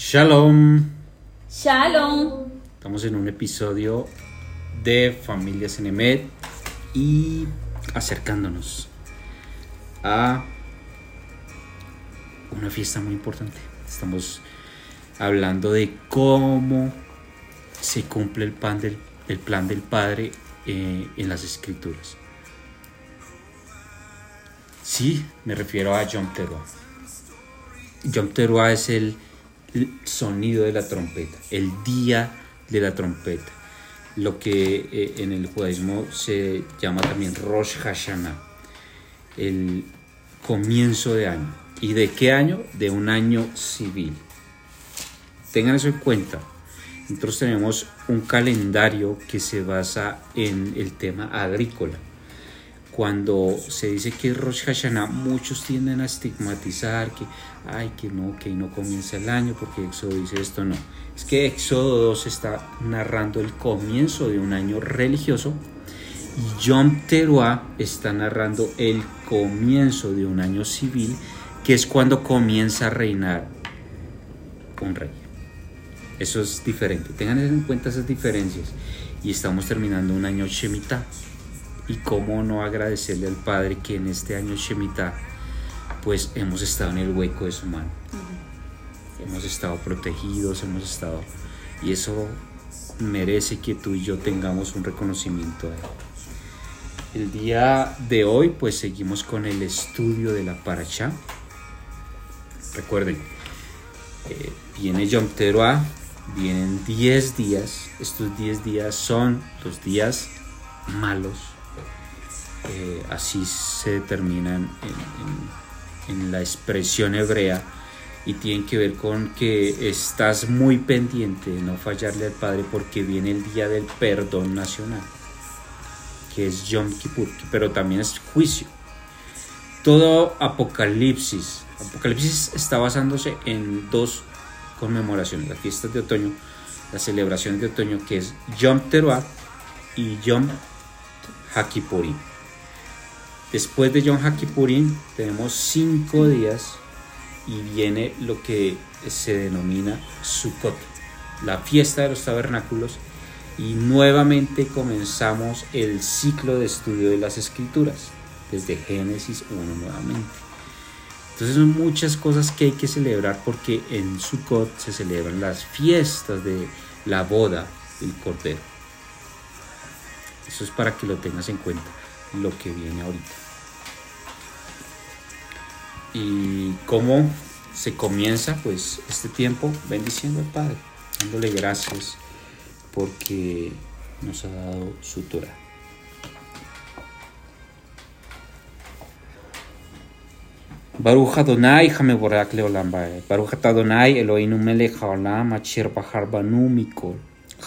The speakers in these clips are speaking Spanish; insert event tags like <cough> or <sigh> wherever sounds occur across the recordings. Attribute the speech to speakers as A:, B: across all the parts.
A: Shalom.
B: Shalom.
A: Estamos en un episodio de Familias en Emed y acercándonos a una fiesta muy importante. Estamos hablando de cómo se cumple el, pan del, el plan del Padre eh, en las Escrituras. Sí, me refiero a Yom Teruah. Yom Teruah es el, el sonido de la trompeta, el día de la trompeta, lo que eh, en el judaísmo se llama también Rosh Hashanah, el comienzo de año. ¿Y de qué año? De un año civil. Tengan eso en cuenta. Nosotros tenemos un calendario que se basa en el tema agrícola. Cuando se dice que es Rosh Hashanah, muchos tienden a estigmatizar que, ay, que no, que no comienza el año porque Éxodo dice esto, no. Es que Éxodo 2 está narrando el comienzo de un año religioso y Yom Teruah está narrando el comienzo de un año civil, que es cuando comienza a reinar un rey. Eso es diferente. Tengan en cuenta esas diferencias. Y estamos terminando un año Shemitah. Y cómo no agradecerle al Padre que en este año Shemitah, pues hemos estado en el hueco de su mano. Hemos estado protegidos, hemos estado... Y eso merece que tú y yo tengamos un reconocimiento a él. El día de hoy, pues seguimos con el estudio de la Parashá. Recuerden, eh, viene Yom Teruah, vienen 10 días. Estos 10 días son los días malos. Eh, así se determinan en, la expresión hebrea y tienen que ver con que estás muy pendiente de no fallarle al Padre porque viene el día del perdón nacional, que es Yom Kippur, pero también es juicio. Todo Apocalipsis, Apocalipsis está basándose en dos conmemoraciones, las fiestas de otoño, las celebraciones de otoño, que es Yom Teruah y Yom Hakipurim. Después de Yom Hakipurim tenemos cinco días y viene lo que se denomina Sukkot, la fiesta de los tabernáculos, y nuevamente comenzamos el ciclo de estudio de las escrituras, desde Génesis 1 nuevamente. Entonces son muchas cosas que hay que celebrar porque en Sukkot se celebran las fiestas de la boda del Cordero. Eso es para que lo tengas en cuenta, lo que viene ahorita. Y cómo se comienza pues este tiempo bendiciendo al Padre, dándole gracias porque nos ha dado su Torah. Baruch Adonai Hamevorak Leolam. Baruch Adonai Eloheinu melech haolam asher banu mikol.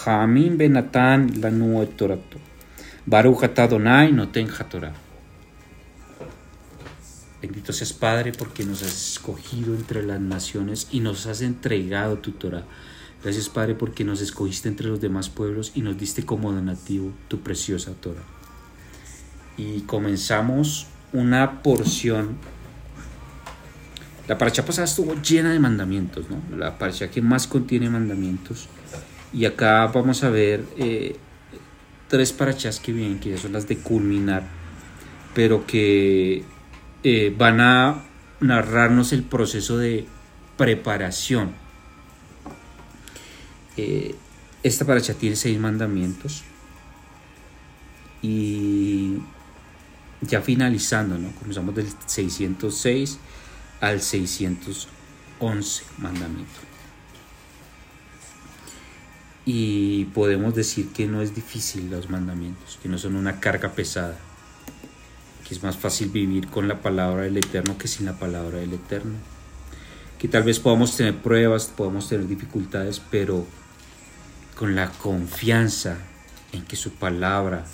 A: Ha'amim benatan. Baruch Adonai noten hatorah. Bendito seas Padre porque nos has escogido entre las naciones y nos has entregado tu Torah. Gracias Padre porque nos escogiste entre los demás pueblos y nos diste como donativo tu preciosa Torah. Y comenzamos una porción. La paracha pasada estuvo llena de mandamientos, ¿no? La paracha que más contiene mandamientos. Y acá vamos a ver eh, tres parachas que vienen, que son las de culminar, pero que eh, van a narrarnos el proceso de preparación. Eh, esta paracha tiene seis mandamientos y ya finalizando, ¿no? comenzamos del 606 al 611 mandamiento. Y podemos decir que no es difícil los mandamientos, que no son una carga pesada es más fácil vivir con la palabra del Eterno que sin la palabra del Eterno. Que tal vez podamos tener pruebas, podamos tener dificultades, pero con la confianza en que su palabra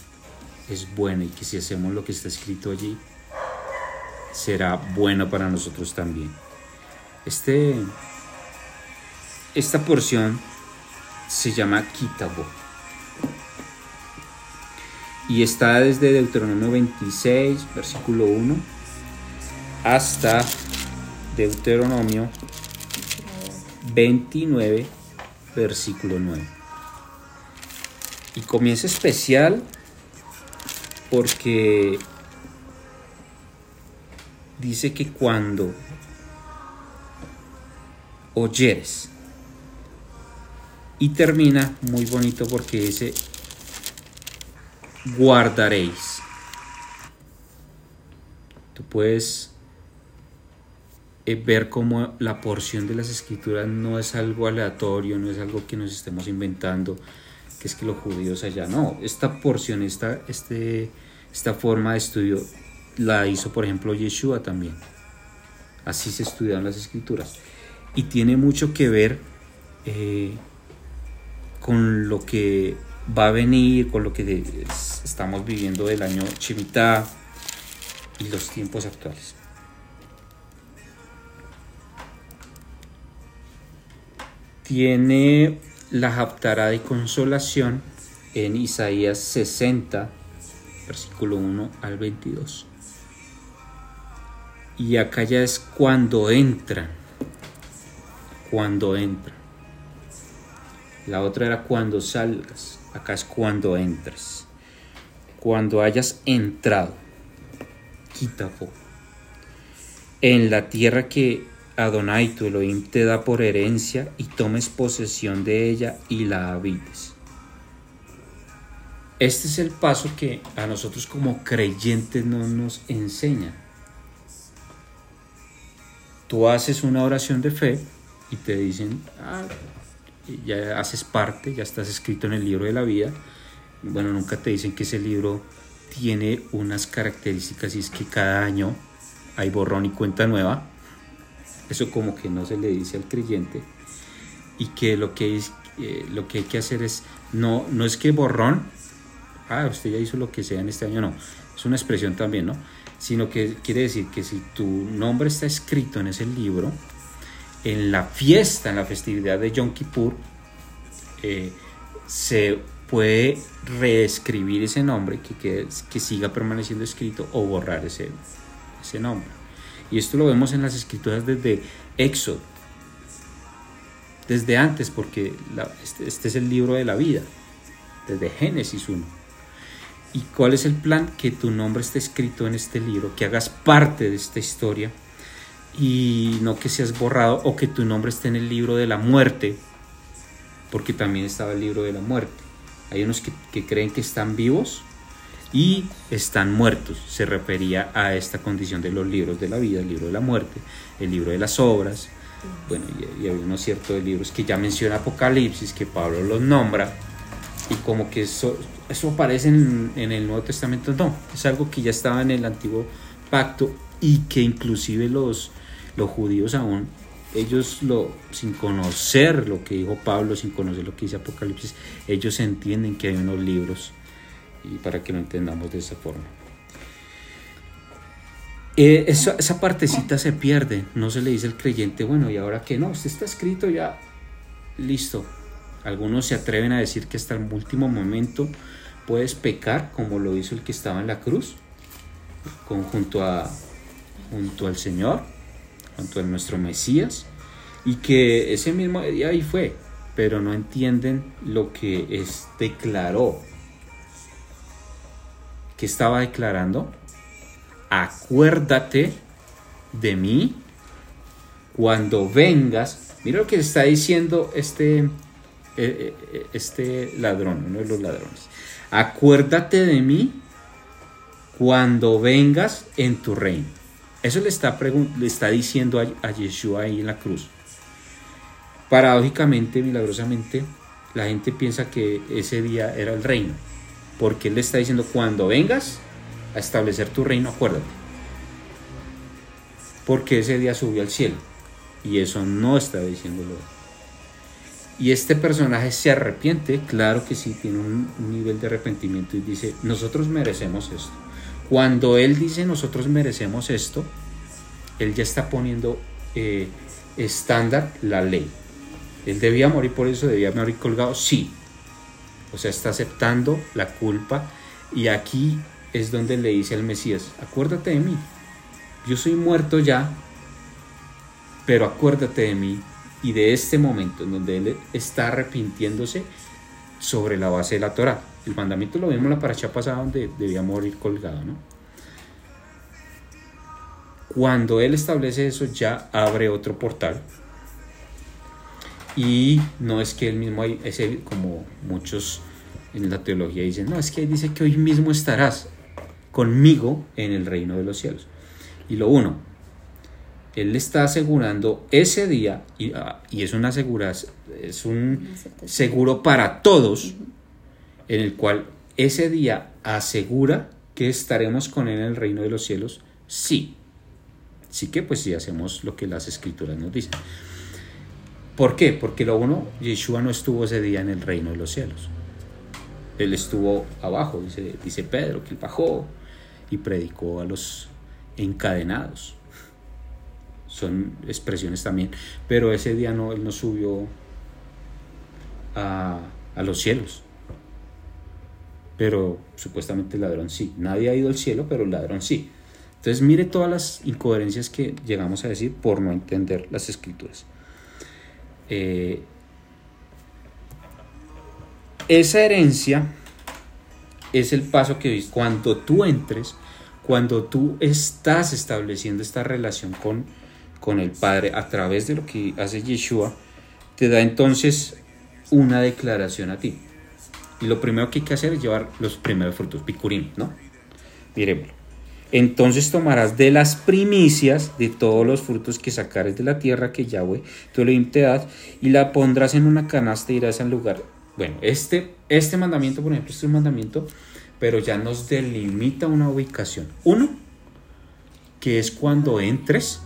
A: es buena y que si hacemos lo que está escrito allí, será bueno para nosotros también. Este, esta porción se llama Kitabo y está desde Deuteronomio 26, versículo 1, hasta Deuteronomio 29, versículo 9. Y comienza especial porque dice que cuando oyeres y termina muy bonito porque dice guardaréis. Tú puedes eh, ver cómo la porción de las escrituras no es algo aleatorio, no es algo que nos estemos inventando, que es que los judíos allá, no, esta porción, esta, este, esta forma de estudio la hizo por ejemplo Yeshua también. Así se estudian las escrituras. Y tiene mucho que ver eh, con lo que va a venir, con lo que estamos viviendo del año Chivita y los tiempos actuales. Tiene la Haftará de consolación en Isaías 60, versículo 1 al 22. Y acá ya es cuando entra, cuando entra. La otra era cuando salgas, acá es cuando entres. Cuando hayas entrado, quítafo, en la tierra que Adonai tu Elohim te da por herencia y tomes posesión de ella y la habites. Este es el paso que a nosotros como creyentes no nos enseñan. Tú haces una oración de fe y te dicen, ah, ya haces parte, ya estás escrito en el libro de la vida. Bueno, nunca te dicen que ese libro tiene unas características y es que cada año hay borrón y cuenta nueva eso como que no se le dice al creyente y que lo que, es, eh, lo que hay que hacer es, no, no es que borrón, ah, usted ya hizo lo que sea en este año, no, es una expresión también, ¿no? Sino que quiere decir que si tu nombre está escrito en ese libro, en la fiesta, en la festividad de Yom Kippur, eh, se puede reescribir ese nombre, que, que, que siga permaneciendo escrito o borrar ese, ese nombre. Y esto lo vemos en las escrituras desde Éxodo, desde antes, porque este, este, es el libro de la vida, desde Génesis 1. ¿Y cuál es el plan? Que tu nombre esté escrito en este libro, que hagas parte de esta historia y no que seas borrado o que tu nombre esté en el libro de la muerte, porque también estaba el libro de la muerte. Hay unos que, creen que están vivos y están muertos. Se refería a esta condición de los libros de la vida, el libro de la muerte, el libro de las obras. Bueno, y, había unos ciertos libros que ya menciona Apocalipsis, que Pablo los nombra, y como que eso, eso aparece en, el Nuevo Testamento, no, es algo que ya estaba en el Antiguo Pacto y que inclusive los, los judíos aún, ellos lo, sin conocer lo que dijo Pablo, sin conocer lo que dice Apocalipsis, ellos entienden que hay unos libros y para que lo entendamos de esa forma. Eh, esa, partecita se pierde, no se le dice al creyente, bueno, y ahora que no, está escrito ya, listo. Algunos se atreven a decir que hasta el último momento puedes pecar como lo hizo el que estaba en la cruz, junto, a, junto al Señor, junto a nuestro Mesías, y que ese mismo día ahí fue, pero no entienden lo que es, declaró que estaba declarando, acuérdate de mí cuando vengas. Mira lo que está diciendo este, eh, eh, este ladrón, uno de los ladrones. Acuérdate de mí cuando vengas en tu reino. Eso le está, le está diciendo a, a Yeshua ahí en la cruz. Paradójicamente, milagrosamente, la gente piensa que ese día era el reino porque Él le está diciendo, cuando vengas a establecer tu reino, acuérdate. Porque ese día subió al cielo. Y eso no está diciéndolo. Y este personaje se arrepiente, claro que sí, tiene un nivel de arrepentimiento y dice, nosotros merecemos esto. Cuando Él dice, nosotros merecemos esto, Él ya está poniendo eh, estándar la ley. Él debía morir por eso, debía morir colgado, sí, o sea, está aceptando la culpa y aquí es donde le dice al Mesías, acuérdate de mí, yo soy muerto ya, pero acuérdate de mí y de este momento en donde él está arrepintiéndose sobre la base de la Torah. El mandamiento lo vimos en la paracha pasada donde debía morir colgado, ¿no? Cuando él establece eso ya abre otro portal. Y no es que él mismo, hay, es él, como muchos en la teología dicen, no, es que él dice que hoy mismo estarás conmigo en el reino de los cielos. Y lo uno, él está asegurando ese día, y, ah, es, una es un seguro para todos, en el cual ese día asegura que estaremos con él en el reino de los cielos, sí. Sí que pues sí hacemos lo que las escrituras nos dicen. ¿Por qué? Porque lo uno, Yeshua no estuvo ese día en el reino de los cielos. Él estuvo abajo, dice, dice Pedro, que él bajó y predicó a los encadenados son expresiones también, pero ese día no, él no subió a, los cielos. Pero supuestamente el ladrón sí. Nadie ha ido al cielo, pero el ladrón sí. Entonces mire todas las incoherencias que llegamos a decir por no entender las escrituras. Eh, esa herencia es el paso que cuando tú entres, cuando tú estás estableciendo esta relación con con el Padre a través de lo que hace Yeshua, te da entonces una declaración a ti. Y lo primero que hay que hacer es llevar los primeros frutos, picurín, ¿no? Miremoslo. Entonces tomarás de las primicias de todos los frutos que sacares de la tierra que Yahweh tú le te das y la pondrás en una canasta y irás al lugar. Bueno, este, este mandamiento, por ejemplo, este es un mandamiento, pero ya nos delimita una ubicación. Uno, que es cuando entres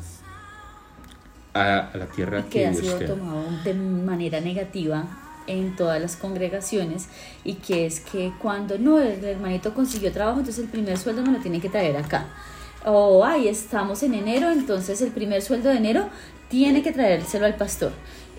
A: a, la tierra
B: que, ha sido tomado de manera negativa en todas las congregaciones y que es que cuando no el hermanito consiguió trabajo entonces el primer sueldo no lo tiene que traer acá o ay estamos en enero entonces el primer sueldo de enero tiene que traérselo al pastor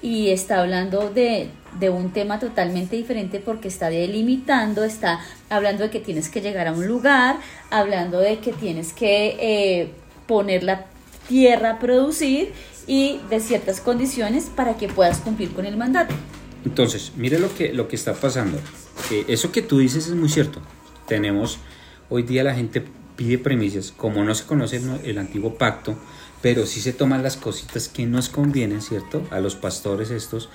B: y está hablando de, de, un tema totalmente diferente porque está delimitando, está hablando de que tienes que llegar a un lugar, hablando de que tienes que eh, poner la tierra a producir y de ciertas condiciones para que puedas cumplir con el mandato.
A: Entonces, mire lo que, lo que está pasando. eso que tú dices es muy cierto. Tenemos, hoy día la gente pide premisas, como no se conoce el, antiguo pacto, pero sí se toman las cositas que nos convienen, ¿cierto? A los pastores estos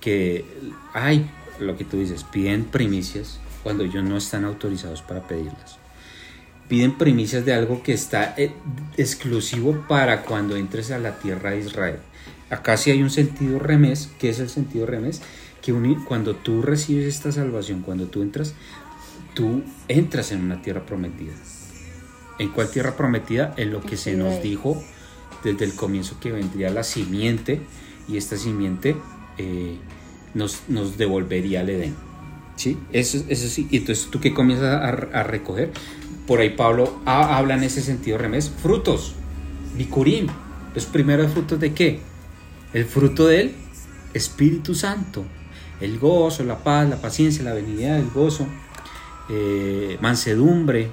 A: que, hay lo que tú dices, piden primicias cuando ellos no están autorizados para pedirlas piden primicias de algo que está eh, exclusivo para cuando entres a la tierra de Israel. Acá sí hay un sentido remés, que es el sentido remés, que cuando tú recibes esta salvación, cuando tú entras, tú entras en una tierra prometida. ¿En cuál tierra prometida? En lo que se nos dijo desde el comienzo que vendría la simiente y esta simiente eh, nos, nos devolvería al Edén. ¿Sí? Eso, eso sí. Y entonces tú que comienzas a, a recoger, por ahí Pablo habla en ese sentido remés, frutos, bicurín, los primeros frutos de qué? El fruto del Espíritu Santo, el gozo, la paz, la paciencia, la benignidad, el gozo, eh, mansedumbre,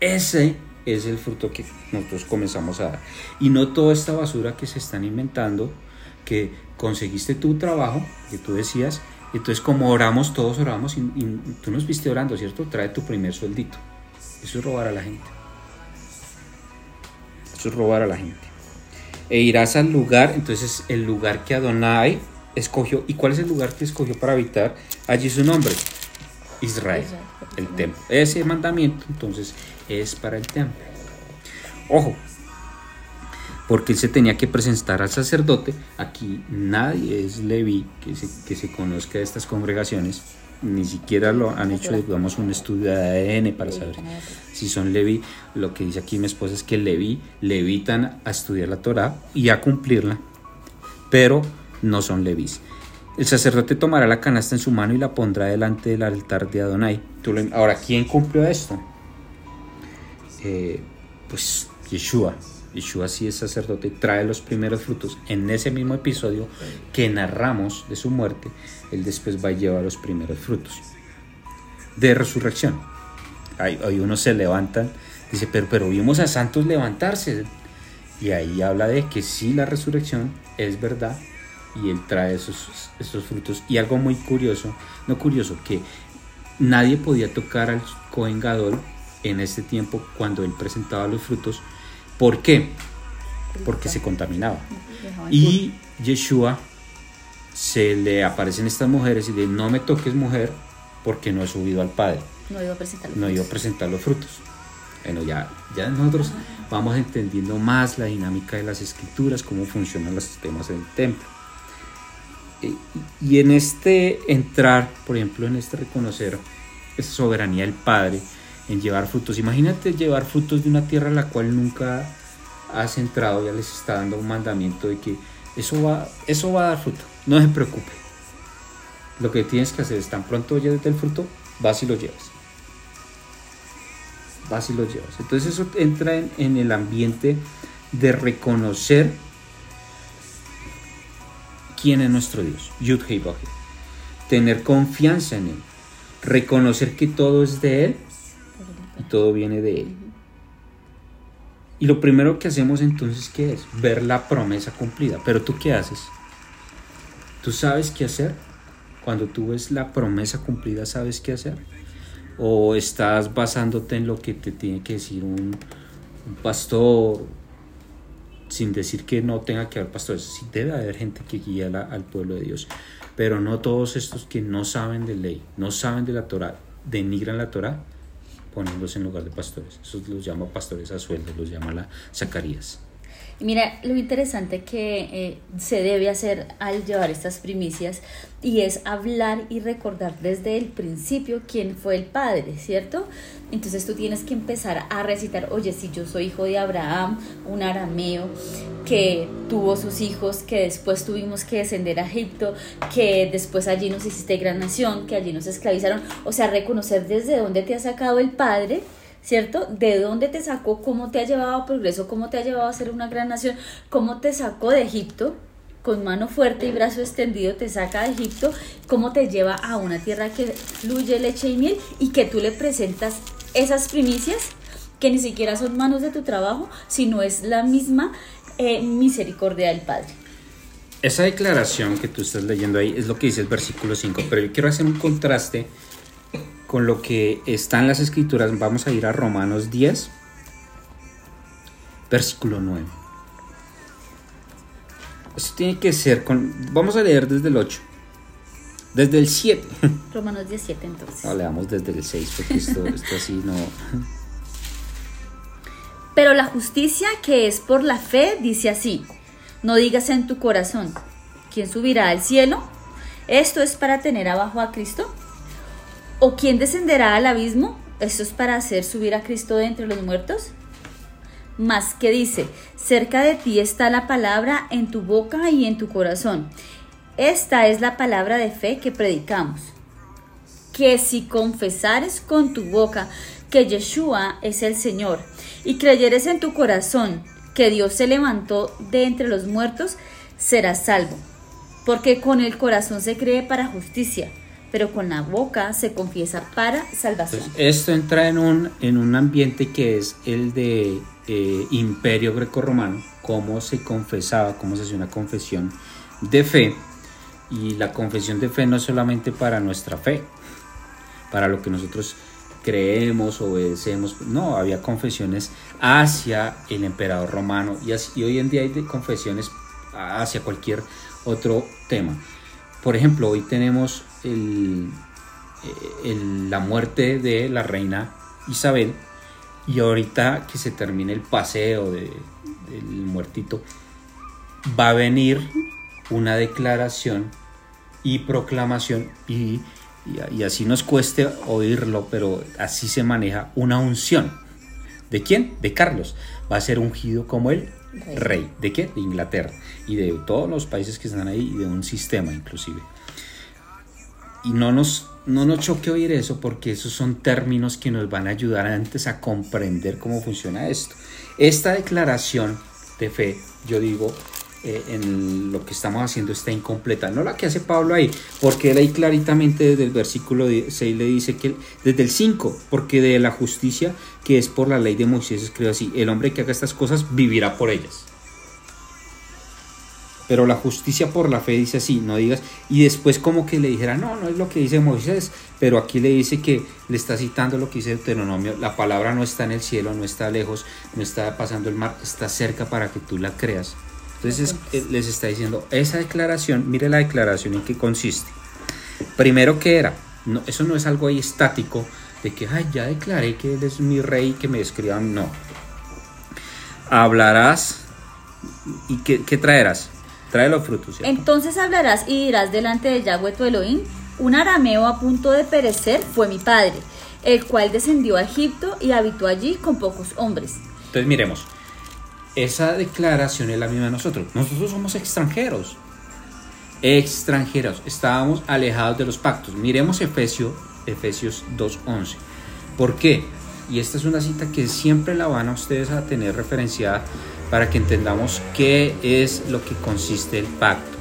A: ese es el fruto que nosotros comenzamos a dar. Y no toda esta basura que se están inventando, que conseguiste tu trabajo, que tú decías, entonces como oramos, todos oramos, y, y tú nos viste orando, ¿cierto? Trae tu primer sueldito. Eso es robar a la gente. Eso es robar a la gente. E irás al lugar, entonces el lugar que Adonai escogió. ¿Y cuál es el lugar que escogió para habitar? Allí su nombre. Israel, el templo. Ese mandamiento entonces es para el templo. Ojo, porque él se tenía que presentar al sacerdote. Aquí nadie es Levi que se, que se conozca de estas congregaciones ni siquiera lo han hecho, digamos, un estudio de ADN para saber si son Levi. Lo que dice aquí mi esposa es que Levi le evitan a estudiar la Torah y a cumplirla, pero no son Levis. El sacerdote tomará la canasta en su mano y la pondrá delante del altar de Adonai. Ahora, ¿quién cumplió esto? Eh, pues Yeshua. Yeshua sí es sacerdote, trae los primeros frutos. En ese mismo episodio que narramos de su muerte, él después va a llevar los primeros frutos de resurrección. Ahí, uno se levantan, dice, pero, pero vimos a santos levantarse. Y ahí habla de que sí, la resurrección es verdad, y él trae esos, esos frutos. Y algo muy curioso, no curioso, que nadie podía tocar al Cohen Gadol en este tiempo cuando él presentaba los frutos. ¿Por qué? Porque se contaminaba. Y Yeshua se le aparecen estas mujeres y le no me toques mujer porque no he subido al Padre.
B: No iba a presentar los
A: No iba a
B: frutos.
A: presentar los frutos. Bueno, ya, ya nosotros vamos entendiendo más la dinámica de las escrituras, cómo funcionan los sistemas del templo. Y, y en este entrar, por ejemplo, en este reconocer esa soberanía del Padre, en llevar frutos. Imagínate llevar frutos de una tierra a la cual nunca has entrado, ya les está dando un mandamiento de que eso va, eso va a dar fruto. No se preocupe. Lo que tienes que hacer es tan pronto lleves el fruto, vas y lo llevas. Vas y lo llevas. Entonces eso entra en, en el ambiente de reconocer quién es nuestro Dios. Yud. Tener confianza en Él. Reconocer que todo es de Él y todo viene de Él. Y lo primero que hacemos entonces, ¿qué es? Ver la promesa cumplida. Pero tú qué haces? ¿Tú sabes qué hacer? Cuando tú ves la promesa cumplida, ¿sabes qué hacer? ¿O estás basándote en lo que te tiene que decir un pastor sin decir que no tenga que haber pastores? Sí debe haber gente que guía al pueblo de Dios, pero no todos estos que no saben de ley, no saben de la Torah, denigran la Torah poniéndose en lugar de pastores. Esos los llama pastores a sueldo, los llama la Zacarías.
B: Mira, lo interesante que eh, se debe hacer al llevar estas primicias y es hablar y recordar desde el principio quién fue el padre, ¿cierto? Entonces tú tienes que empezar a recitar, oye, si yo soy hijo de Abraham, un arameo que tuvo sus hijos, que después tuvimos que descender a Egipto, que después allí nos hiciste gran nación, que allí nos esclavizaron, o sea, reconocer desde dónde te ha sacado el padre ¿cierto? ¿De dónde te sacó? ¿Cómo te ha llevado a progreso? ¿Cómo te ha llevado a ser una gran nación? ¿Cómo te sacó de Egipto? Con mano fuerte y brazo extendido te saca de Egipto. ¿Cómo te lleva a una tierra que fluye leche y miel? Y que tú le presentas esas primicias que ni siquiera son manos de tu trabajo, sino es la misma eh, misericordia del Padre.
A: Esa declaración que tú estás leyendo ahí es lo que dice el versículo 5, pero yo quiero hacer un contraste con lo que está en las escrituras. Vamos a ir a Romanos 10, versículo 9. Esto tiene que ser con... Vamos a leer desde el 8, desde el 7. <laughs>
B: Romanos 17 entonces.
A: No, leamos desde el 6 porque esto, esto así no... <laughs>
B: Pero la justicia que es por la fe dice así, no digas en tu corazón, ¿quién subirá al cielo? ¿Esto es para tener abajo a Cristo? ¿O quién descenderá al abismo? ¿Esto es para hacer subir a Cristo de entre los muertos? Más que dice, cerca de ti está la palabra en tu boca y en tu corazón. Esta es la palabra de fe que predicamos que si confesares con tu boca que Yeshua es el Señor y creyeres en tu corazón que Dios se levantó de entre los muertos, serás salvo. Porque con el corazón se cree para justicia, pero con la boca se confiesa para salvación.
A: Esto entra en un, en un ambiente que es el de eh, imperio grecorromano, cómo se confesaba, cómo se hacía una confesión de fe. Y la confesión de fe no es solamente para nuestra fe, para lo que nosotros creemos, obedecemos. No, había confesiones hacia el emperador romano y, así- y hoy en día hay confesiones hacia cualquier otro tema. Por ejemplo, hoy tenemos el- el- la muerte de la reina Isabel y ahorita que se termine el paseo de- del muertito, va a venir una declaración y proclamación y, y- y así nos cueste oírlo, pero así se maneja una unción. ¿De quién? De Carlos. Va a ser ungido como el
B: Rey.
A: rey. ¿De qué? De Inglaterra y de todos los países que están ahí y de un sistema inclusive. Y no nos, no nos choque oír eso porque esos son términos que nos van a ayudar antes a comprender cómo funciona esto. Esta declaración de fe, yo digo, eh, en lo que estamos haciendo está incompleta. No la que hace Pablo ahí, porque él ahí claritamente desde el versículo 6 le dice que, desde el 5, porque de la justicia que es por la ley de Moisés escribe así, el hombre que haga estas cosas vivirá por ellas. Pero la justicia por la fe dice así, no digas, y después como que le dijera, no, no es lo que dice Moisés, pero aquí le dice que le está citando lo que dice Deuteronomio, la palabra no está en el cielo, no está lejos, no está pasando el mar, está cerca para que tú la creas. Entonces eh, les está diciendo, esa declaración, mire la declaración en qué consiste. Primero que era, no, eso no es algo ahí estático, de que, ay, ya declaré que él es mi rey, que me escriban, no. Hablarás y qué, traerás. Trae los frutos.
B: Entonces hablarás y dirás delante de Yahweh tu Elohim, un arameo a punto de perecer fue mi padre, el cual descendió a Egipto y habitó allí con pocos hombres.
A: Entonces miremos, esa declaración es la misma de nosotros. Nosotros somos extranjeros. Extranjeros. Estábamos alejados de los pactos. Miremos Efesios, Efesios 2.11. ¿Por qué? Y esta es una cita que siempre la van a ustedes a tener referenciada para que entendamos qué es lo que consiste el pacto.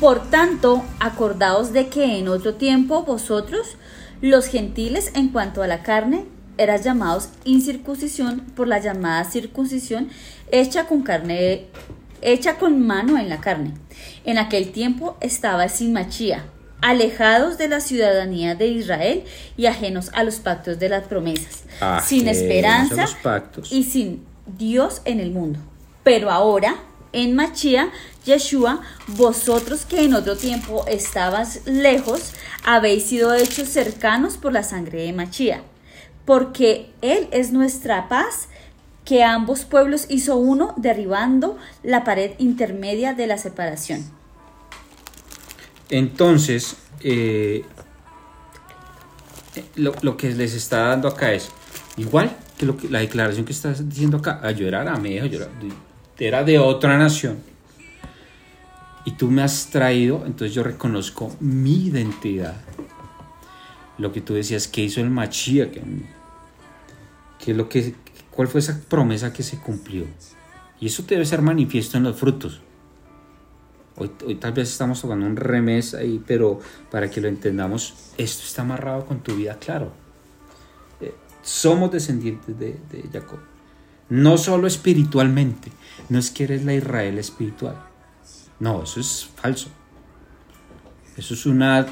B: Por tanto, acordaos de que en otro tiempo vosotros, los gentiles en cuanto a la carne, eras llamados incircuncisión por la llamada circuncisión hecha con carne hecha con mano en la carne. En aquel tiempo estaba sin machía, alejados de la ciudadanía de Israel y ajenos a los pactos de las promesas, sin esperanza y sin Dios en el mundo. Pero ahora, en Machía, Yeshua, vosotros que en otro tiempo estabas lejos, habéis sido hechos cercanos por la sangre de Machía porque Él es nuestra paz, que ambos pueblos hizo uno, derribando la pared intermedia de la separación.
A: Entonces, eh, lo, que les está dando acá es igual que, lo que la declaración que estás diciendo acá. Yo era arameo, yo era de otra nación. Y tú me has traído, entonces yo reconozco mi identidad lo que tú decías, ¿qué hizo el Machía? ¿Qué, lo que, ¿Cuál fue esa promesa que se cumplió? Y eso debe ser manifiesto en los frutos. Hoy, tal vez estamos tocando un remés ahí, pero para que lo entendamos, esto está amarrado con tu vida, claro. Somos descendientes de, Jacob. No solo espiritualmente, no es que eres la Israel espiritual. No, eso es falso. Eso es una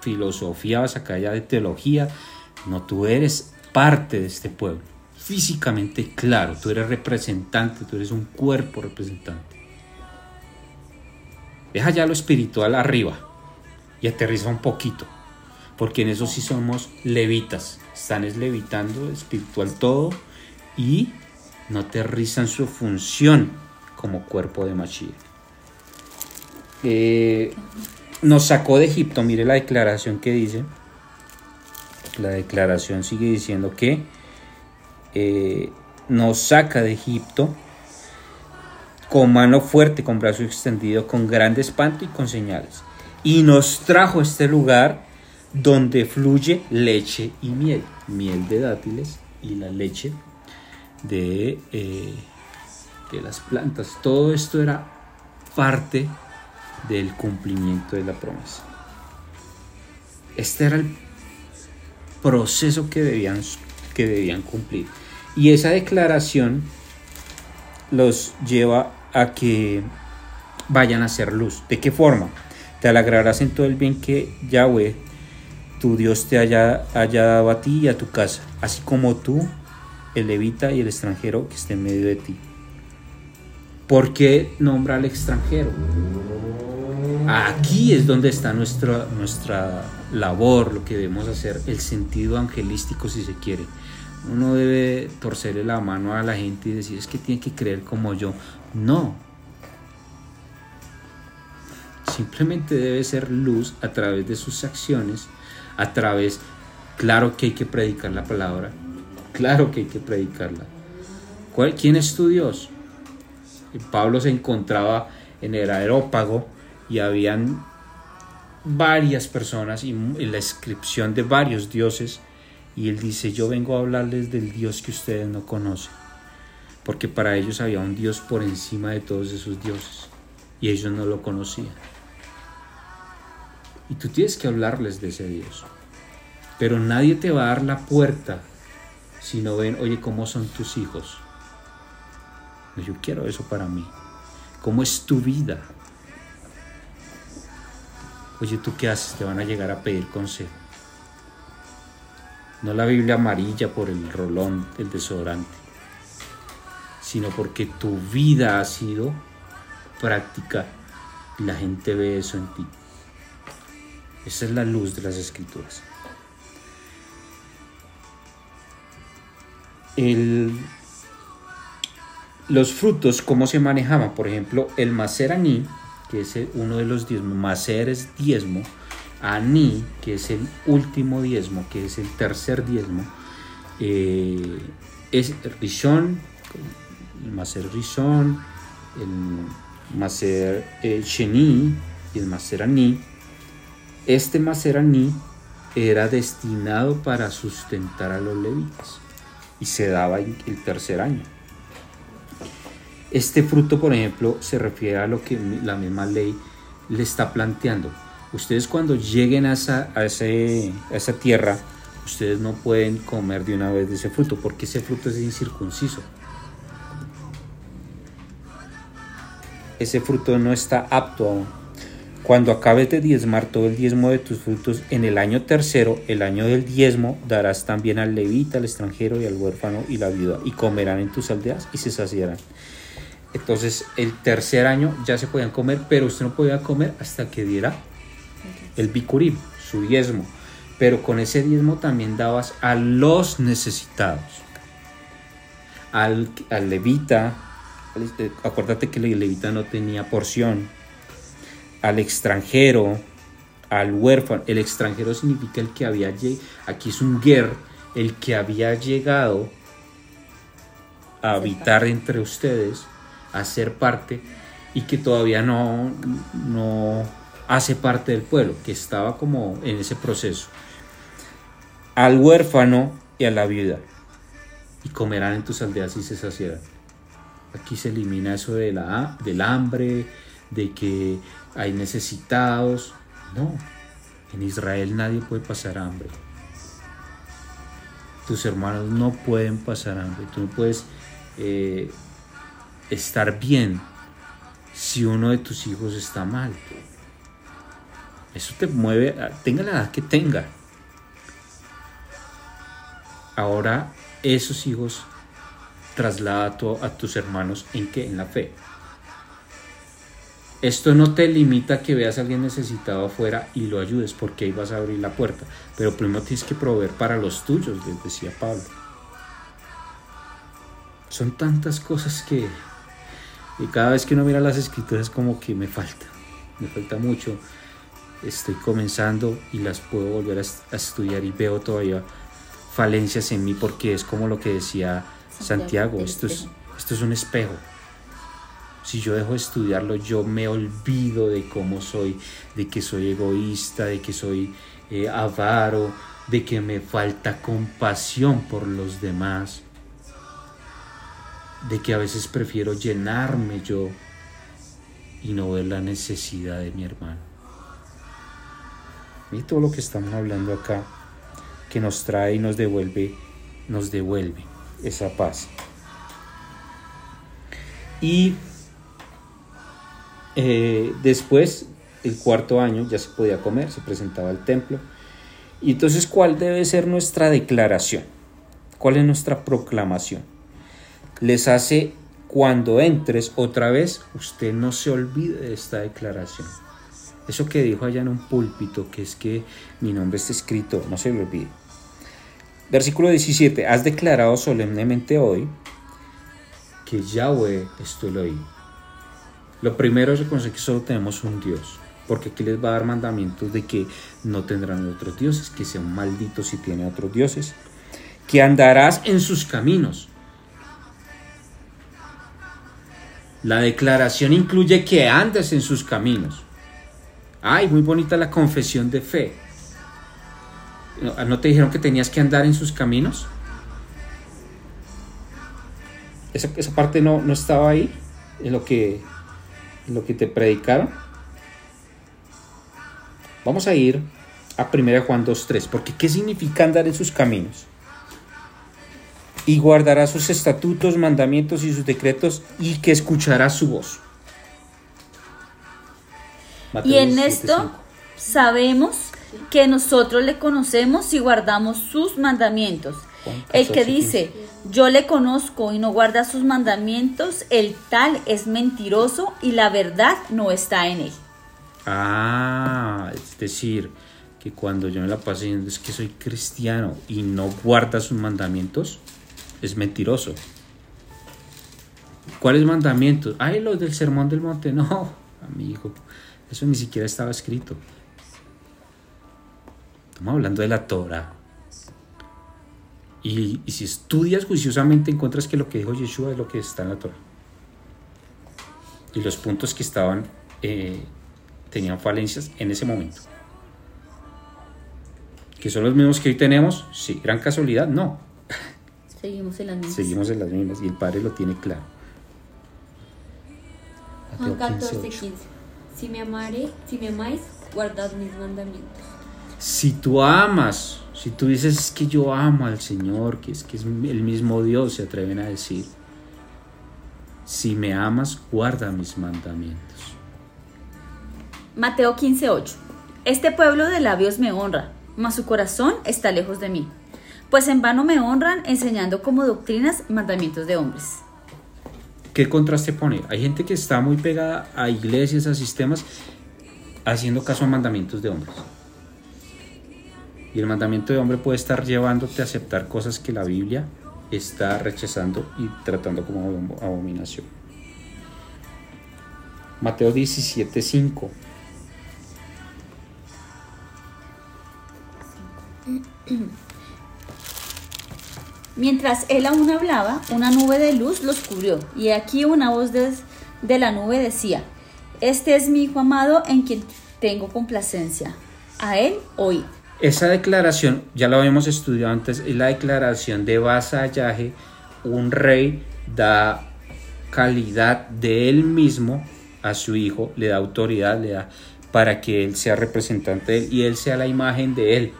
A: filosofía, vas acá ya de teología. No, tú eres parte de este pueblo. Físicamente, claro, tú eres representante, tú eres un cuerpo representante. Deja ya lo espiritual arriba y aterriza un poquito, porque en eso sí somos levitas. Están es levitando espiritual todo y no aterrizan su función como cuerpo de Mashiach. Eh, nos sacó de Egipto. Mire la declaración que dice. La declaración sigue diciendo que eh, nos saca de Egipto con mano fuerte, con brazo extendido, con grande espanto y con señales. Y nos trajo este lugar donde fluye leche y miel. Miel de dátiles y la leche de, eh, de las plantas. Todo esto era parte del cumplimiento de la promesa. Este era el proceso que debían, que debían cumplir. Y esa declaración los lleva a que vayan a hacer luz. ¿De qué forma? Te alegrarás en todo el bien que Yahweh, tu Dios, te haya, dado a ti y a tu casa, así como tú, el levita y el extranjero que esté en medio de ti. ¿Por qué nombra al extranjero? Aquí es donde está nuestra, nuestra labor, lo que debemos hacer, el sentido angelístico si se quiere. Uno debe torcerle la mano a la gente y decir es que tiene que creer como yo. No. Simplemente debe ser luz a través de sus acciones, a través, claro que hay que predicar la palabra, claro que hay que predicarla. ¿Quién es tu Dios? Pablo se encontraba en el aerópago y habían varias personas y en la inscripción de varios dioses y él dice yo vengo a hablarles del Dios que ustedes no conocen porque para ellos había un Dios por encima de todos esos dioses y ellos no lo conocían y tú tienes que hablarles de ese Dios pero nadie te va a dar la puerta si no ven oye cómo son tus hijos yo quiero eso para mí ¿Cómo es tu vida? Oye, ¿tú qué haces? Te van a llegar a pedir consejo. No la Biblia amarilla por el rolón del desodorante, sino porque tu vida ha sido práctica y la gente ve eso en ti. Esa es la luz de las escrituras. los frutos, ¿cómo se manejaban? Por ejemplo, el maceraní, que es uno de los diezmos, macer es diezmo, aní, que es el último diezmo, que es el tercer diezmo, eh, es rishon, el macer rishon, el macer eh, y el macer aní. Este macer aní era destinado para sustentar a los levitas y se daba el tercer año. Este fruto, por ejemplo, se refiere a lo que la misma ley le está planteando. Ustedes cuando lleguen a esa, tierra, ustedes no pueden comer de una vez ese fruto, porque ese fruto es incircunciso. Ese fruto no está apto. Cuando acabes de diezmar todo el diezmo de tus frutos, en el año tercero, el año del diezmo, darás también al levita, al extranjero y al huérfano y la viuda, y comerán en tus aldeas y se saciarán. Entonces, el tercer año ya se podían comer, pero usted no podía comer hasta que diera el bicurim, su diezmo. Pero con ese diezmo también dabas a los necesitados, al, al levita. Eh, acuérdate que el levita no tenía porción al extranjero, al huérfano. El extranjero significa el que había llegado, aquí es un guer, el que había llegado a habitar entre ustedes, a ser parte y que todavía no, no hace parte del pueblo, que estaba como en ese proceso. Al huérfano y a la viuda. Y comerán en tus aldeas y se saciarán. Aquí se elimina eso de la, del hambre, de que hay necesitados. No, en Israel nadie puede pasar hambre. Tus hermanos no pueden pasar hambre. Tú no puedes eh, estar bien si uno de tus hijos está mal. Eso te mueve, tenga la edad que tenga. Ahora esos hijos traslada a, tus hermanos en qué? En la fe. Esto no te limita a que veas a alguien necesitado afuera y lo ayudes, porque ahí vas a abrir la puerta. Pero primero tienes que proveer para los tuyos, les decía Pablo. Son tantas cosas que, cada vez que uno mira las escrituras es como que me falta, me falta mucho. Estoy comenzando y las puedo volver a, estudiar y veo todavía falencias en mí porque es como lo que decía Santiago, esto es, esto es un espejo si yo dejo de estudiarlo, yo me olvido de cómo soy, de que soy egoísta, de que soy eh, avaro, de que me falta compasión por los demás, de que a veces prefiero llenarme yo y no ver la necesidad de mi hermano. Y todo lo que estamos hablando acá, que nos trae y nos devuelve, nos devuelve esa paz. Y eh, después, el cuarto año, ya se podía comer, se presentaba al templo. Y entonces, ¿cuál debe ser nuestra declaración? ¿Cuál es nuestra proclamación? Les hace, cuando entres otra vez, usted no se olvide de esta declaración. Eso que dijo allá en un púlpito, que es que mi nombre está escrito, no se lo olvide. Versículo 17, has declarado solemnemente hoy que Yahweh es tu Elohim lo primero es reconocer que solo tenemos un Dios, porque aquí les va a dar mandamientos de que no tendrán otros dioses, que sean malditos si tienen otros dioses, que andarás en sus caminos. La declaración incluye que andes en sus caminos. Ay, muy bonita la confesión de fe. ¿No te dijeron que tenías que andar en sus caminos? Esa, esa parte no, no estaba ahí, en lo que lo que te predicaron. Vamos a ir a 1 Juan 2.3, porque ¿qué significa andar en sus caminos? Y guardará sus estatutos, mandamientos y sus decretos y que escuchará su voz. Mateo
B: Y en
A: 17,
B: esto
A: 5.
B: sabemos que nosotros le conocemos si guardamos sus mandamientos. El que
A: 14,
B: dice, yo le conozco y no guarda sus mandamientos, el tal es mentiroso y la verdad no está en él.
A: Ah, es decir, que cuando yo me la paso diciendo es que soy cristiano y no guarda sus mandamientos, es mentiroso. ¿Cuáles mandamientos? Ay, los del sermón del monte. No, <laughs> amigo, eso ni siquiera estaba escrito. Estamos hablando de la Torah. Y, y si estudias juiciosamente encuentras que lo que dijo Yeshua es lo que está en la Torah. Y los puntos que estaban eh, tenían falencias en ese momento. ¿Que son los mismos que hoy tenemos? Sí. ¿Gran casualidad? No. <laughs>
B: Seguimos en las mismas.
A: Seguimos en las mismas y el Padre lo tiene claro.
C: Juan
A: Mateo 15,
C: 14,
A: 8.
C: 15. Si me amare, si me amáis, guardad mis mandamientos.
A: Si tú amas, si tú dices "Es que yo amo al Señor, que es que es el mismo Dios, se atreven a decir. Si me amas, guarda mis mandamientos.
B: Mateo 15:8. Este pueblo de labios me honra, mas su corazón está lejos de mí. Pues en vano me honran enseñando como doctrinas mandamientos de hombres.
A: ¿Qué contraste pone? Hay gente que está muy pegada a iglesias, a sistemas, haciendo caso a mandamientos de hombres. Y el mandamiento de hombre puede estar llevándote a aceptar cosas que la Biblia está rechazando y tratando como abom- abominación. Mateo 17, 5. <clears throat>
B: Mientras él aún hablaba, una nube de luz los cubrió, y aquí una voz de, de la nube decía, Este es mi hijo amado en quien tengo complacencia. A él oíd.
A: Esa declaración, ya lo habíamos estudiado antes, es la declaración de vasallaje. Un rey da calidad de él mismo a su hijo, le da autoridad, le da para que él sea representante de él y él sea la imagen de él.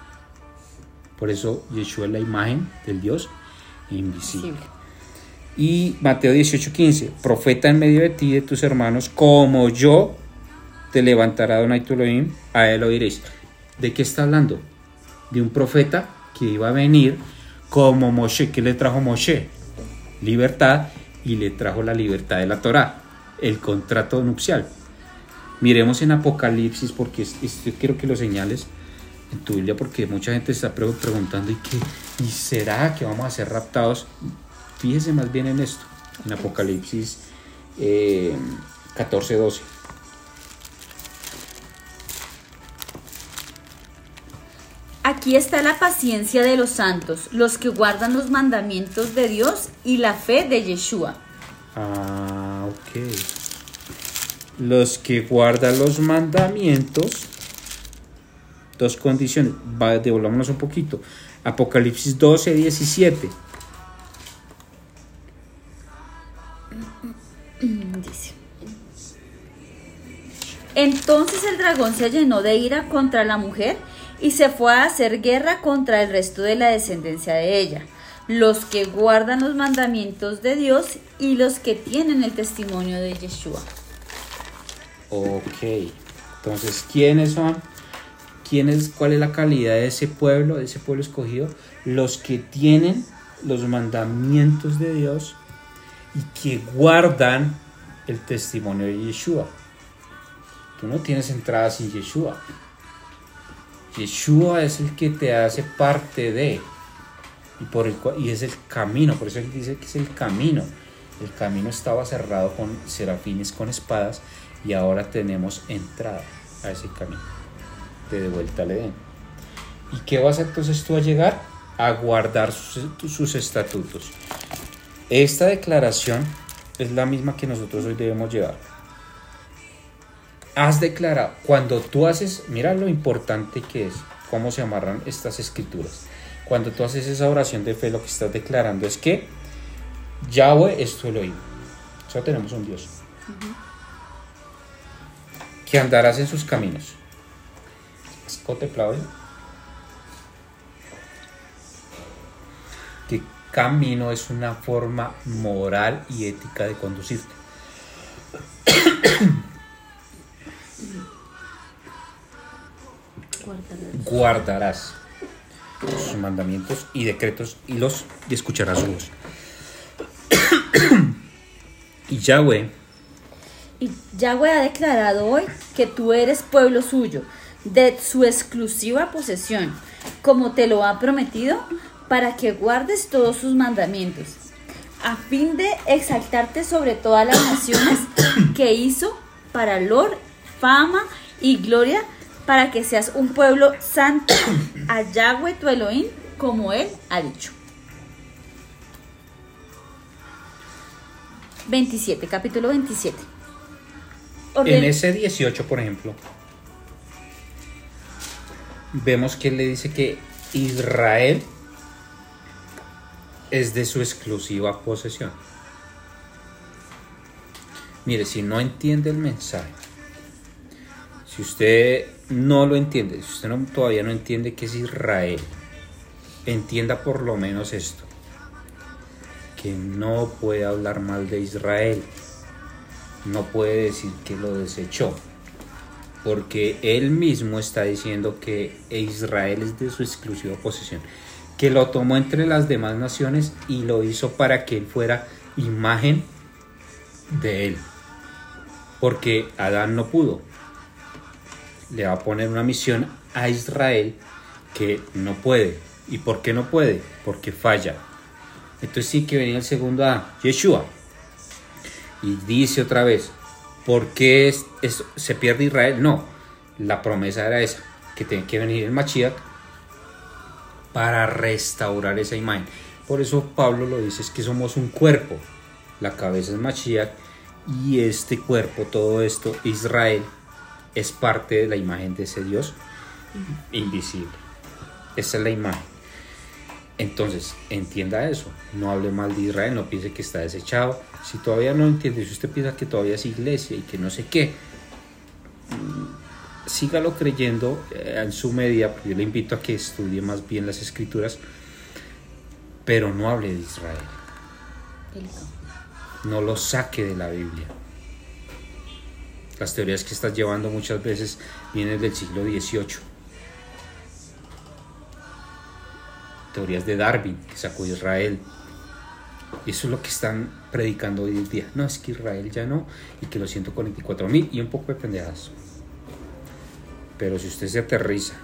A: Por eso Yeshua es la imagen del Dios invisible. Y Mateo 18:15, profeta en medio de ti y de tus hermanos, como yo te levantará Donai Elohim, a él oiréis. ¿De qué está hablando? De un profeta que iba a venir como Moshe. ¿Qué le trajo Moshe? Libertad y le trajo la libertad de la Torah, el contrato nupcial. Miremos en Apocalipsis porque es- esto quiero que lo señales en tu Biblia porque mucha gente está pre- preguntando ¿y, qué, ¿y será que vamos a ser raptados? Fíjese más bien en esto, en Apocalipsis eh, 14, 12.
B: Aquí está la paciencia de los santos, los que guardan los mandamientos de Dios y la fe de Yeshua.
A: Ah, ok. Los que guardan los mandamientos. Dos condiciones. Va, devolvámonos un poquito. Apocalipsis 12, 17. <clears throat>
B: Dice. Entonces el dragón se llenó de ira contra la mujer y se fue a hacer guerra contra el resto de la descendencia de ella, los que guardan los mandamientos de Dios y los que tienen el testimonio de Yeshua.
A: Ok. Entonces, ¿quiénes son? ¿Quién es, ¿Cuál es la calidad de ese pueblo, de ese pueblo escogido? Los que tienen los mandamientos de Dios y que guardan el testimonio de Yeshua. Tú no tienes entrada sin Yeshua. Yeshua es el que te hace parte de y, por el, cua- y es el camino, por eso él dice que es el camino. El camino estaba cerrado con serafines con espadas y ahora tenemos entrada a ese camino de, de vuelta al Edén. ¿Y qué vas entonces tú a llegar? A guardar sus estatutos. Esta declaración es la misma que nosotros hoy debemos llevar. Has declarado, cuando tú haces, mira lo importante que es, cómo se amarran estas escrituras. Cuando tú haces esa oración de fe, lo que estás declarando es que Yahweh es tu Elohim. Solo tenemos un Dios. Que andarás en sus caminos. Escote, Claudio. Que camino es una forma moral y ética de conducirte. Guardarás sus mandamientos y decretos y los y escucharás su voz. <coughs> y Yahweh
B: Y Yahweh ha declarado hoy que tú eres pueblo suyo, de su exclusiva posesión, como te lo ha prometido, para que guardes todos sus mandamientos, a fin de exaltarte sobre todas las naciones que hizo para lor, fama y gloria, para que seas un pueblo santo a Yahweh tu Elohim, como él ha dicho. 27, capítulo 27.
A: En ese 18, por ejemplo, vemos que él le dice que Israel es de su exclusiva posesión. Mire, si no entiende el mensaje, si usted no lo entiende, si usted no- todavía no entiende qué es Israel, entienda por lo menos esto, que no puede hablar mal de Israel no puede decir que lo desechó, porque él mismo está diciendo que Israel es de su exclusiva posesión, que lo tomó entre las demás naciones y lo hizo para que él fuera imagen de él, porque Adán no pudo. Le va a poner una misión a Israel que no puede. ¿Y por qué no puede? Porque falla. Entonces sí que venía el segundo Adán, Yeshua. Y dice otra vez, ¿por qué es- se pierde Israel? No, la promesa era esa, que tiene que venir el Mashiach para restaurar esa imagen. Por eso Pablo lo dice, es que somos un cuerpo. La cabeza es Mashiach y este cuerpo, todo esto, Israel, es parte de la imagen de ese Dios invisible. Esa es la imagen. Entonces, entienda eso. No hable mal de Israel, no piense que está desechado. Si todavía no entiende, si usted piensa que todavía es iglesia y que no sé qué, mm, sígalo creyendo eh, en su medida. Yo le invito a que estudie más bien las escrituras, pero no hable de Israel. No lo saque de la Biblia. Las teorías que estás llevando muchas veces vienen del siglo XVIII. teorías de Darwin que sacó Israel. Y eso es lo que están predicando hoy en día. No, es que Israel ya no, y que los 144 mil y un poco de pendejadas. Pero si usted se aterriza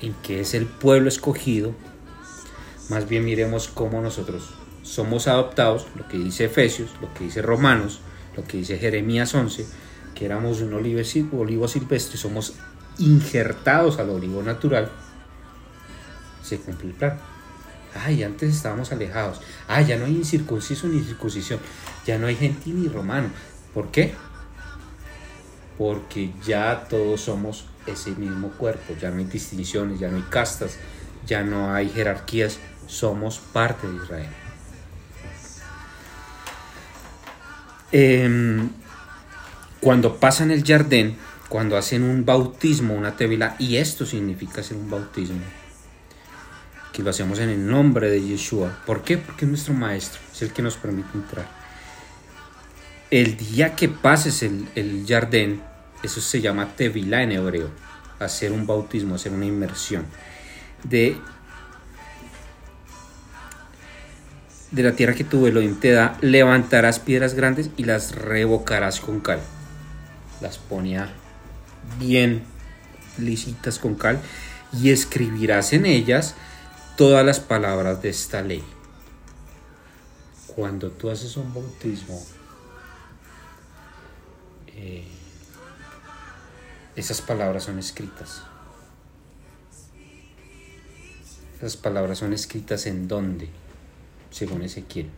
A: en que es el pueblo escogido, más bien miremos cómo nosotros somos adoptados, lo que dice Efesios, lo que dice Romanos, lo que dice Jeremías 11, que éramos un olivo sil- olivo silvestre, somos injertados al olivo natural se cumple el plan. Ay, antes estábamos alejados. Ay, ya no hay incircunciso ni circuncisión. Ya no hay gentil ni romano. ¿Por qué? Porque ya todos somos ese mismo cuerpo. Ya no hay distinciones, ya no hay castas, ya no hay jerarquías. Somos parte de Israel. Em, cuando pasan el jardín, cuando hacen un bautismo, una tevila, y esto significa hacer un bautismo, que lo hacemos en el nombre de Yeshua. ¿Por qué? Porque es nuestro maestro, es el que nos permite entrar. El día que pases el, el jardín, eso se llama tevila en hebreo, hacer un bautismo, hacer una inmersión de de la tierra que tu Elohim te da, levantarás piedras grandes y las revocarás con cal. Las ponía bien lisitas con cal y escribirás en ellas todas las palabras de esta ley. Cuando tú haces un bautismo, eh, esas palabras son escritas. Esas palabras son escritas en dónde, según Ezequiel.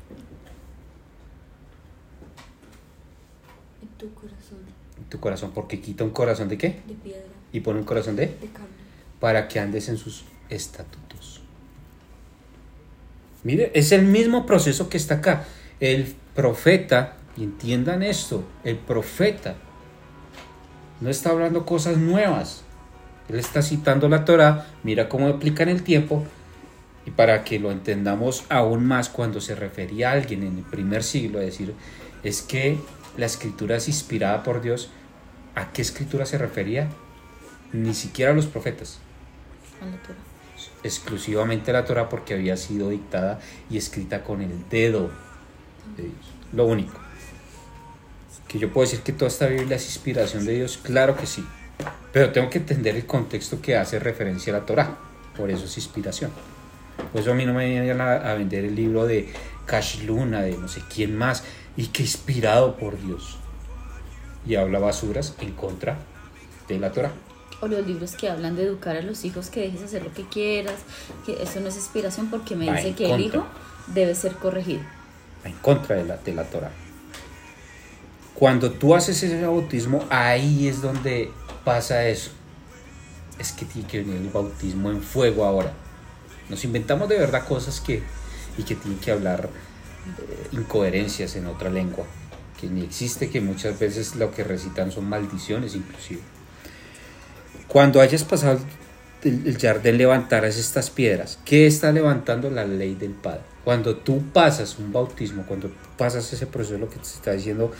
C: En tu corazón
A: En tu corazón, porque quita un corazón de qué?
C: de piedra,
A: Y pone un corazón de
C: de carne.
A: para que andes en sus estatutos. Mire, es el mismo proceso que está acá. El profeta, y entiendan esto, el profeta no está hablando cosas nuevas. Él está citando la Torah, mira cómo aplica en el tiempo, y para que lo entendamos aún más cuando se refería a alguien en el primer siglo, a decir, es que la escritura es inspirada por Dios, ¿a qué escritura se refería? ni siquiera los profetas,
B: Con la Torah.
A: exclusivamente la Torah porque había sido dictada y escrita con el dedo de Dios. Lo único. Que yo puedo decir que toda esta Biblia es inspiración de Dios, claro que sí. Pero tengo que entender el contexto que hace referencia a la Torah. Por eso es inspiración. Por eso a mí no me vienen a, a vender el libro de Cash Luna, de no sé quién más, y que inspirado por Dios. Y habla basuras en contra de la Torah.
B: O los libros que hablan de educar a los hijos, que dejes hacer lo que quieras, que eso no es inspiración porque me
A: Va
B: dice que el hijo debe ser corregido.
A: va en contra de la, de la Torah. Cuando tú haces ese bautismo, ahí es donde pasa eso. Es que tiene que venir el bautismo en fuego ahora. Nos inventamos de verdad cosas que y que tienen que hablar eh, incoherencias en otra lengua, que ni existe, que muchas veces lo que recitan son maldiciones inclusive. Cuando hayas pasado el, jardín levantarás estas piedras. ¿Qué está levantando la ley del Padre? Cuando tú pasas un bautismo, cuando pasas ese proceso, lo que te está diciendo,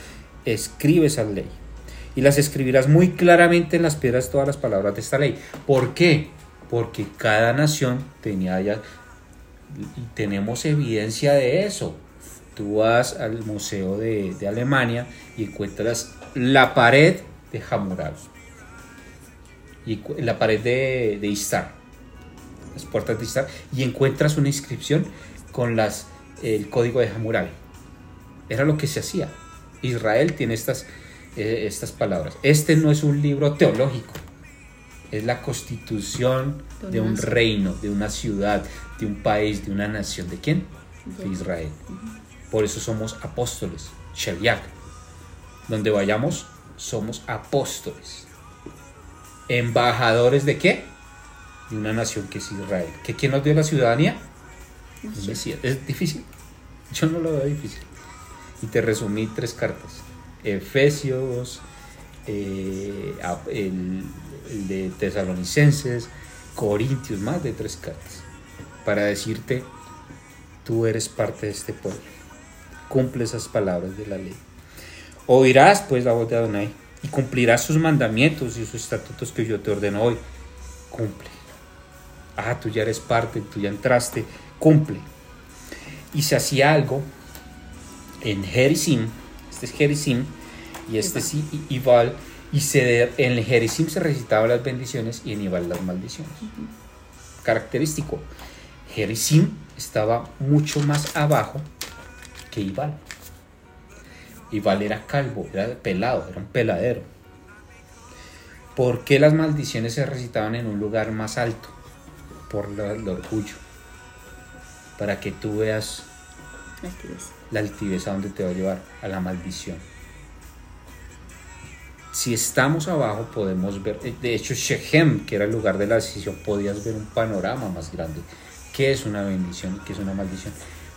A: escribe esa ley. Y las escribirás muy claramente en las piedras todas las palabras de esta ley. ¿Por qué? Porque cada nación tenía ya, y tenemos evidencia de eso. Tú vas al Museo de, Alemania y encuentras la pared de Hammurabi y la pared de, de Istar, las puertas de Istar, y encuentras una inscripción con las, el código de Hammurabi. Era lo que se hacía. Israel tiene estas, eh, estas palabras. Este no es un libro teológico, es la constitución
B: De
A: un
B: nación.
A: reino, de una ciudad, de un país, de una nación. ¿De quién? De
B: De-
A: Israel. Por eso somos apóstoles, Sheliach. Donde vayamos, somos apóstoles. ¿Embajadores de qué? De una nación que es Israel. ¿Que ¿Quién nos dio la ciudadanía? El Mesías. Es difícil. Yo no lo veo difícil. Y te resumí tres cartas. Efesios, eh, el, de Tesalonicenses, Corintios, más de tres cartas. Para decirte, tú eres parte de este pueblo. Cumple esas palabras de la ley. Oirás pues la voz de Adonai y cumplirás sus mandamientos y sus estatutos que yo te ordeno hoy. Cumple. Ah, tú ya eres parte, tú ya entraste, cumple. Y se hacía algo en Gerizim, este es Gerizim y este I- Ibal, y se en Gerizim se recitaban las bendiciones y en Ibal las maldiciones. Característico, Gerizim estaba mucho más abajo que Ibal. Ibal era calvo, era pelado, era un peladero. ¿Por qué las maldiciones se recitaban en un lugar más alto? Por la- el orgullo. Para que tú veas
B: Altivez.
A: la altivez a donde te va a llevar, a la maldición. Si estamos abajo podemos ver, eh, de hecho Shechem, que era el lugar de la decisión, podías ver un panorama más grande. ¿Qué es una bendición y qué es una maldición?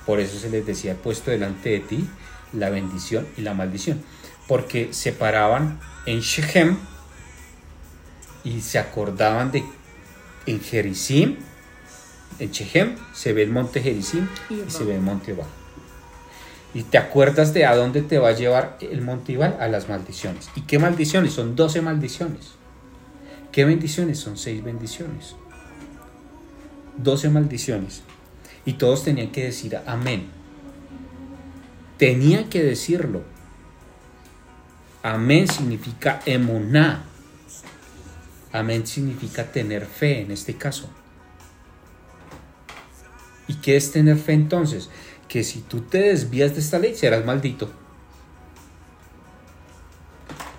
A: Por eso se les decía, he puesto delante de ti la bendición y la maldición. Porque se paraban en Shechem y se acordaban de en Gerizim, en Shechem se ve el monte Gerizim
B: Y
A: y se ve el monte Ebal. Y te acuerdas de a dónde te va a llevar el monte Ebal? A las maldiciones. ¿Y qué maldiciones? Son 12 maldiciones. ¿Qué bendiciones? Son 6 bendiciones. 12 maldiciones. Y todos tenían que decir amén. Tenían que decirlo. Amén significa emuná. Amén significa tener fe en este caso. ¿Y qué es tener fe entonces? Que si tú te desvías de esta ley serás maldito.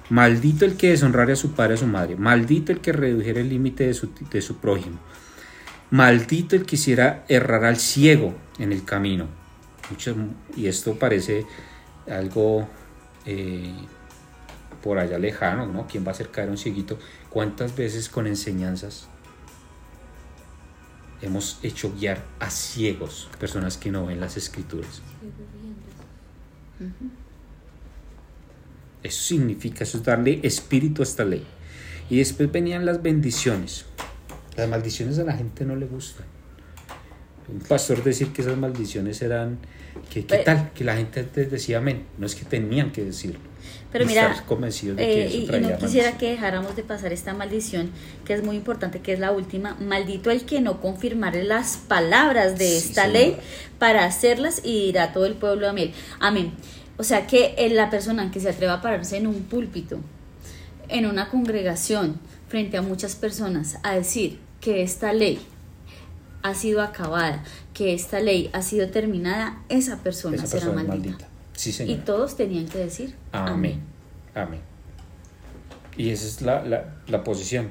A: Maldito el que deshonrare a su padre y a su madre. Maldito el que redujera el límite de su, de su prójimo. Maldito el que hiciera errar al ciego en el camino. Y esto parece algo eh, por allá lejano, ¿no? ¿Quién va a hacer caer a un cieguito? ¿Cuántas veces con enseñanzas hemos hecho guiar a ciegos, personas que no ven las escrituras? Eso significa, eso es darle espíritu a esta ley. Y después venían las bendiciones. Las maldiciones a la gente no le gustan. Un pastor decir que esas maldiciones eran que qué tal, que la gente antes decía amén, no es que tenían que decirlo.
B: Pero
A: y
B: mira,
A: convencidos de que
B: eh,
A: eso
B: y, no quisiera que dejáramos de pasar esta maldición, que es muy importante, que es la última. Maldito el que no confirmare las palabras de
A: Sí,
B: esta
A: señora.
B: ley para hacerlas y dirá todo el pueblo amén. Amén. O sea que eh, la persona que se atreva a pararse en un púlpito, en una congregación, frente a muchas personas, a decir que esta ley ha sido acabada, que esta ley ha sido terminada, esa persona
A: Esa
B: será
A: persona
B: maldita.
A: maldita. Sí,
B: Y
A: señor.
B: todos tenían que decir
A: Amén. Amén. Y esa es la, la, la posición.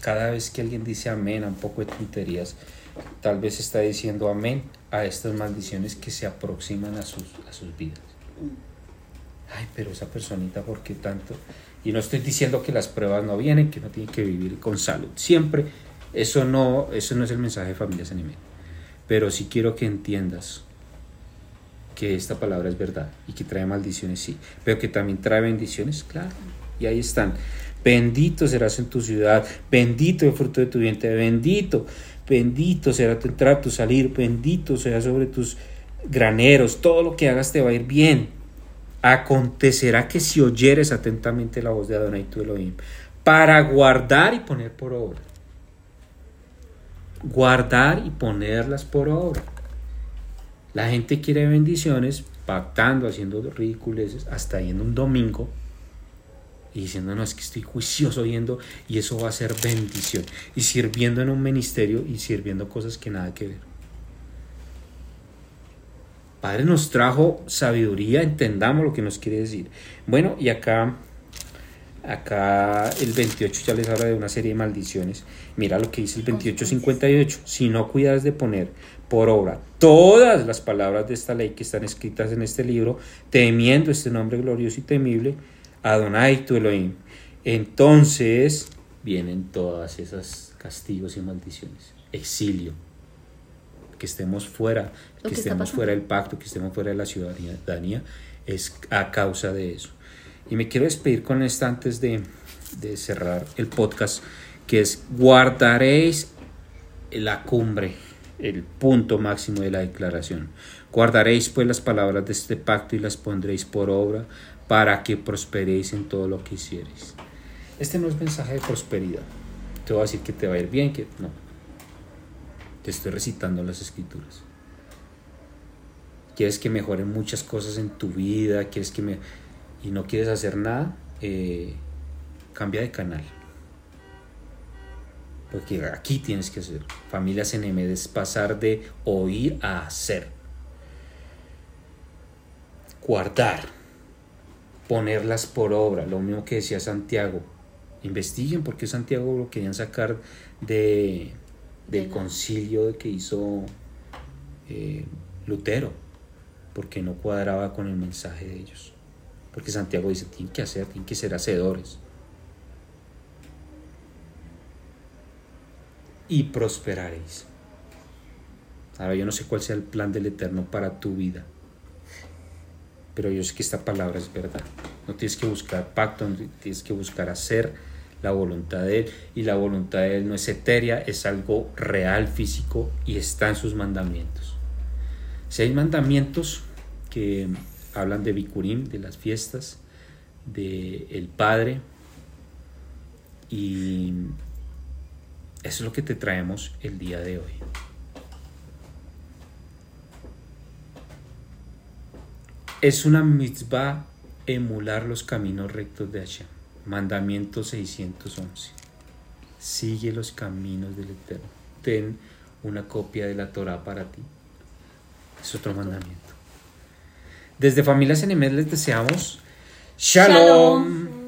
A: Cada vez que alguien dice amén a un poco de tonterías, tal vez está diciendo amén a estas maldiciones que se aproximan a sus, a sus vidas. Ay, pero esa personita, ¿por qué tanto? Y no estoy diciendo que las pruebas no vienen, que no tienen que vivir con salud. Siempre, eso no, eso no es el mensaje de Familias en Pero sí quiero que entiendas que esta palabra es verdad y que trae maldiciones, sí, pero que también trae bendiciones, claro. Y ahí están. Bendito serás en tu ciudad, bendito el fruto de tu vientre, bendito, bendito será tu entrar, tu salir, bendito será sobre tus graneros, todo lo que hagas te va a ir bien. Acontecerá que si oyeres atentamente la voz de Adonai tu Elohim, para guardar y poner por obra. Guardar y ponerlas por obra. La gente quiere bendiciones, pactando, haciendo ridiculeces, hasta yendo un domingo y diciendo, no, es que estoy juicioso yendo y eso va a ser bendición. Y sirviendo en un ministerio y sirviendo cosas que nada que ver. Padre nos trajo sabiduría, entendamos lo que nos quiere decir. Bueno, y acá, acá el 28 ya les habla de una serie de maldiciones. Mira lo que dice el 2858. Si no cuidas de poner por obra todas las palabras de esta ley que están escritas en este libro, temiendo este nombre glorioso y temible, Adonai tu Elohim. Entonces vienen todas esas castigos y maldiciones. Exilio. Que estemos fuera, que, estemos fuera del pacto, que estemos fuera de la ciudadanía, es a causa de eso. Y me quiero despedir con esta antes de, de cerrar el podcast, que es guardaréis la cumbre, el punto máximo de la declaración. Guardaréis pues las palabras de este pacto y las pondréis por obra para que prosperéis en todo lo que hiciereis. Este no es mensaje de prosperidad. Te voy a decir que te va a ir bien, que no. Te estoy recitando las escrituras. Quieres que mejoren muchas cosas en tu vida, quieres que me y no quieres hacer nada, eh, cambia de canal. Porque aquí tienes que hacer. Familias NM es pasar de oír a hacer. Guardar. Ponerlas por obra. Lo mismo que decía Santiago. Investiguen por qué Santiago lo querían sacar de, del concilio que hizo eh, Lutero. Porque no cuadraba con el mensaje de ellos. Porque Santiago dice, tienen que hacer, tienen que ser hacedores. y prosperaréis. Ahora yo no sé cuál sea el plan del Eterno para tu vida, pero yo sé que esta palabra es verdad. No tienes que buscar pacto, no tienes que buscar hacer la voluntad de Él y la voluntad de Él no es etérea, es algo real, físico y está en sus mandamientos. Si hay mandamientos que hablan de Bikurim, de las fiestas, de el Padre y eso es lo que te traemos el día de hoy. Es una mitzvah emular los caminos rectos de Hashem. Mandamiento 611. Sigue los caminos del Eterno. Ten una copia de la Torah para ti. Es otro mandamiento. Desde Familias Enemed les deseamos Shalom.
B: Shalom.